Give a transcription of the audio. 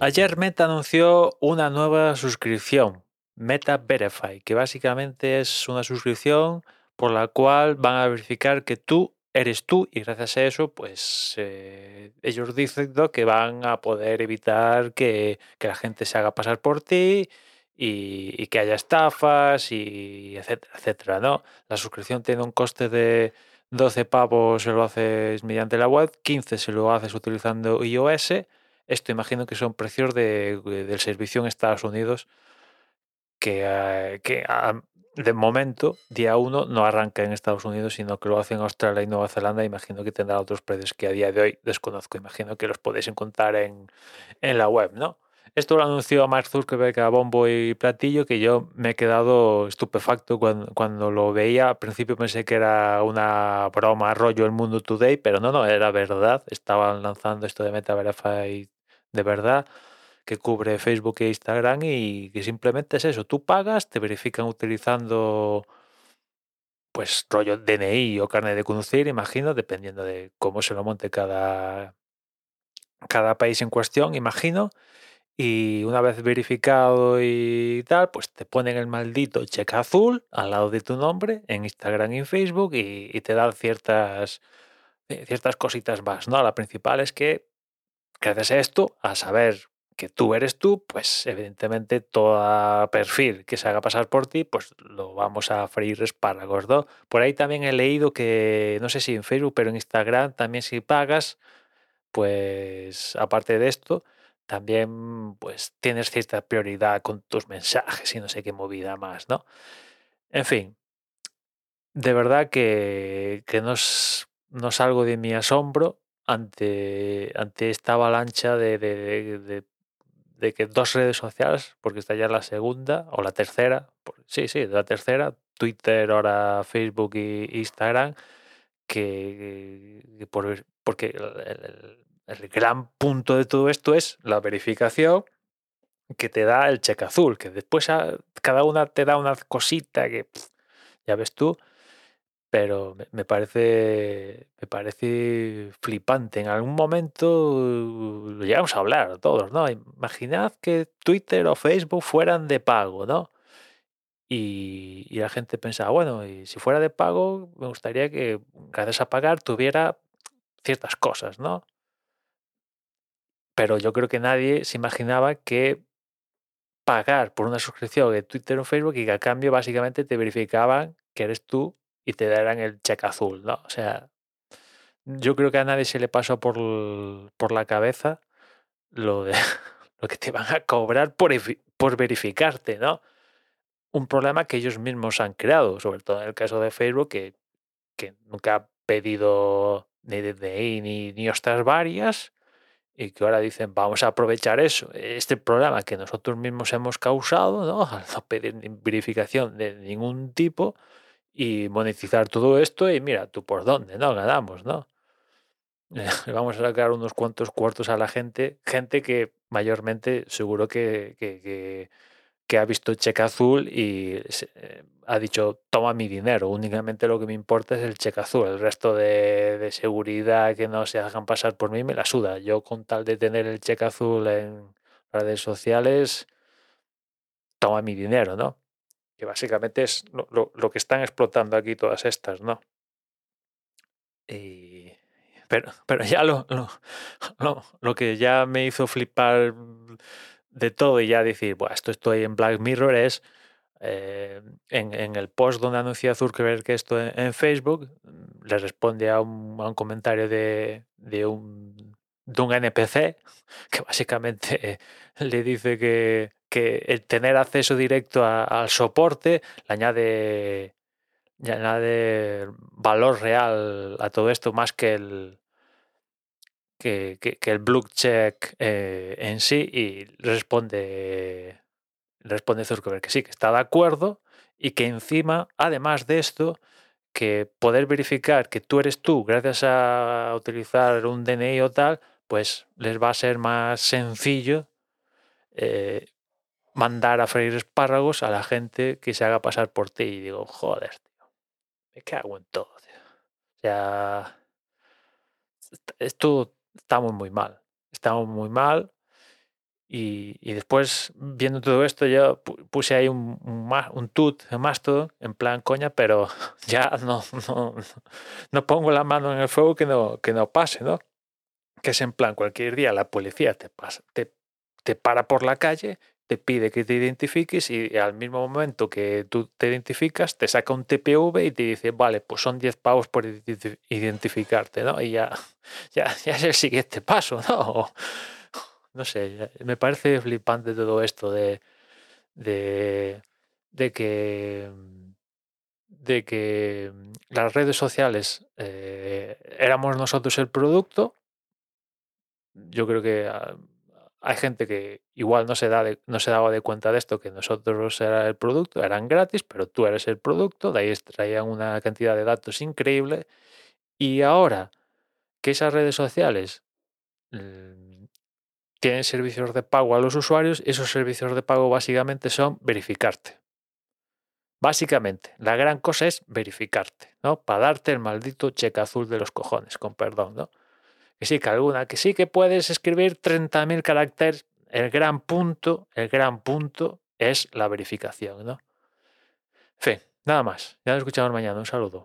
Ayer Meta anunció una nueva suscripción, Meta Verify, que básicamente es una suscripción por la cual van a verificar que tú eres tú y gracias a eso, pues eh, ellos dicen que van a poder evitar que, la gente se haga pasar por ti y, que haya estafas y etcétera, etcétera, ¿no? La suscripción tiene un coste de 12 pavos si lo haces mediante la web, 15 si lo haces utilizando iOS esto imagino que son precios de, del servicio en Estados Unidos que, eh, que de momento, día uno, no arranca en Estados Unidos, sino que lo hace en Australia y Nueva Zelanda. Imagino que tendrá otros precios que a día de hoy desconozco. Imagino que los podéis encontrar en, en la web, ¿no? Esto lo anunció Mark Zuckerberg a bombo y platillo, que yo me he quedado estupefacto cuando, cuando, lo veía. Al principio pensé que era una broma, rollo el mundo today, pero no, no, era verdad. Estaban lanzando esto de Meta Verify de verdad que cubre Facebook e Instagram y que simplemente es eso, tú pagas, te verifican utilizando pues rollo DNI o carne de conducir, imagino, dependiendo de cómo se lo monte cada, cada país en cuestión, imagino. Y una vez verificado y tal, pues te ponen el maldito cheque azul al lado de tu nombre en Instagram y en Facebook y, y te dan ciertas, ciertas cositas más, ¿no? La principal es que gracias a esto, a saber que tú eres tú, pues evidentemente todo perfil que se haga pasar por ti, pues lo vamos a freír espárragos, ¿no? Por ahí también he leído que, no sé si en Facebook, pero en Instagram también si pagas, pues aparte de esto, también pues tienes cierta prioridad con tus mensajes y no sé qué movida más, ¿no? En fin, de verdad que, que no, no salgo de mi asombro ante, ante esta avalancha de, de, que dos redes sociales, porque está ya la segunda o la tercera, sí, sí, la tercera, Twitter, ahora Facebook e Instagram, que, por, porque el, gran punto de todo esto es la verificación que te da el cheque azul, que después cada una te da una cosita que ya ves tú, pero me parece, me parece flipante. En algún momento lo llegamos a hablar todos, ¿no? Imaginad que Twitter o Facebook fueran de pago, ¿no? Y, y la gente pensaba, bueno, y si fuera de pago, me gustaría que gracias a pagar tuviera ciertas cosas, ¿no? Pero yo creo que nadie se imaginaba que pagar por una suscripción de Twitter o Facebook y que a cambio básicamente te verificaban que eres tú y te darán el cheque azul, ¿no? O sea, yo creo que a nadie se le pasó por, por la cabeza lo de lo que te van a cobrar por, por verificarte, ¿no? Un problema que ellos mismos han creado, sobre todo en el caso de Facebook, que, que nunca ha pedido ni DNI ni, ni ostras varias, y que ahora dicen vamos a aprovechar eso, este problema que nosotros mismos hemos causado, ¿no? Al no pedir verificación de ningún tipo, y monetizar todo esto y mira, tú por dónde, ¿no? Ganamos, ¿no? Vamos a sacar unos cuantos cuartos a la gente, gente que mayormente seguro que, que, ha visto cheque azul y eh, ha dicho, toma mi dinero, únicamente lo que me importa es el cheque azul, el resto de, de, seguridad que no se hagan pasar por mí me la suda. Yo con tal de tener el cheque azul en redes sociales, toma mi dinero, ¿no? Que básicamente es lo, que están explotando aquí todas estas, ¿no? pero, pero ya lo, lo, lo, que ya me hizo flipar de todo y ya decir, bueno, esto estoy en Black Mirror es eh, en, el post donde anuncia Zuckerberg que esto en, Facebook, le responde a un, a un comentario de, de, un, de un NPC que básicamente le dice que, que el tener acceso directo al soporte le añade, añade valor real a todo esto más que el que, el blue check eh, en sí y responde responde Zuckerberg que sí, que está de acuerdo y que encima, además de esto, que poder verificar que tú eres tú gracias a utilizar un DNI o tal, pues les va a ser más sencillo eh, mandar a freír espárragos a la gente que se haga pasar por ti. Y digo, joder, tío, me cago en todo, tío. O sea, esto estamos muy mal. Estamos muy mal. Y, después, viendo todo esto, yo puse ahí un, un, un tut más todo, en plan coña, pero ya no, no, no, pongo la mano en el fuego que no, que no pase, ¿no? Que es en plan, cualquier día la policía te, pasa, te, te para por la calle, te pide que te identifiques y al mismo momento que tú te identificas, te saca un TPV y te dice, vale, pues son 10 pavos por identificarte, ¿no? Y ya, ya, ya es el siguiente paso, ¿no? no sé, me parece flipante todo esto de, de, que de que las redes sociales eh, éramos nosotros el producto. Yo creo que ah, hay gente que igual no se, da no se daba de cuenta de esto, que nosotros era el producto, eran gratis, pero tú eres el producto, de ahí extraían una cantidad de datos increíble. Y ahora que esas redes sociales tienen servicios de pago a los usuarios, esos servicios de pago básicamente son verificarte. Básicamente, la gran cosa es verificarte, ¿no? Para darte el maldito cheque azul de los cojones, con perdón, ¿no? Que sí, que alguna, que sí que puedes escribir 30.000 caracteres. El gran punto, el gran punto es la verificación, ¿no? Fe, nada más. Ya nos escuchamos mañana. Un saludo.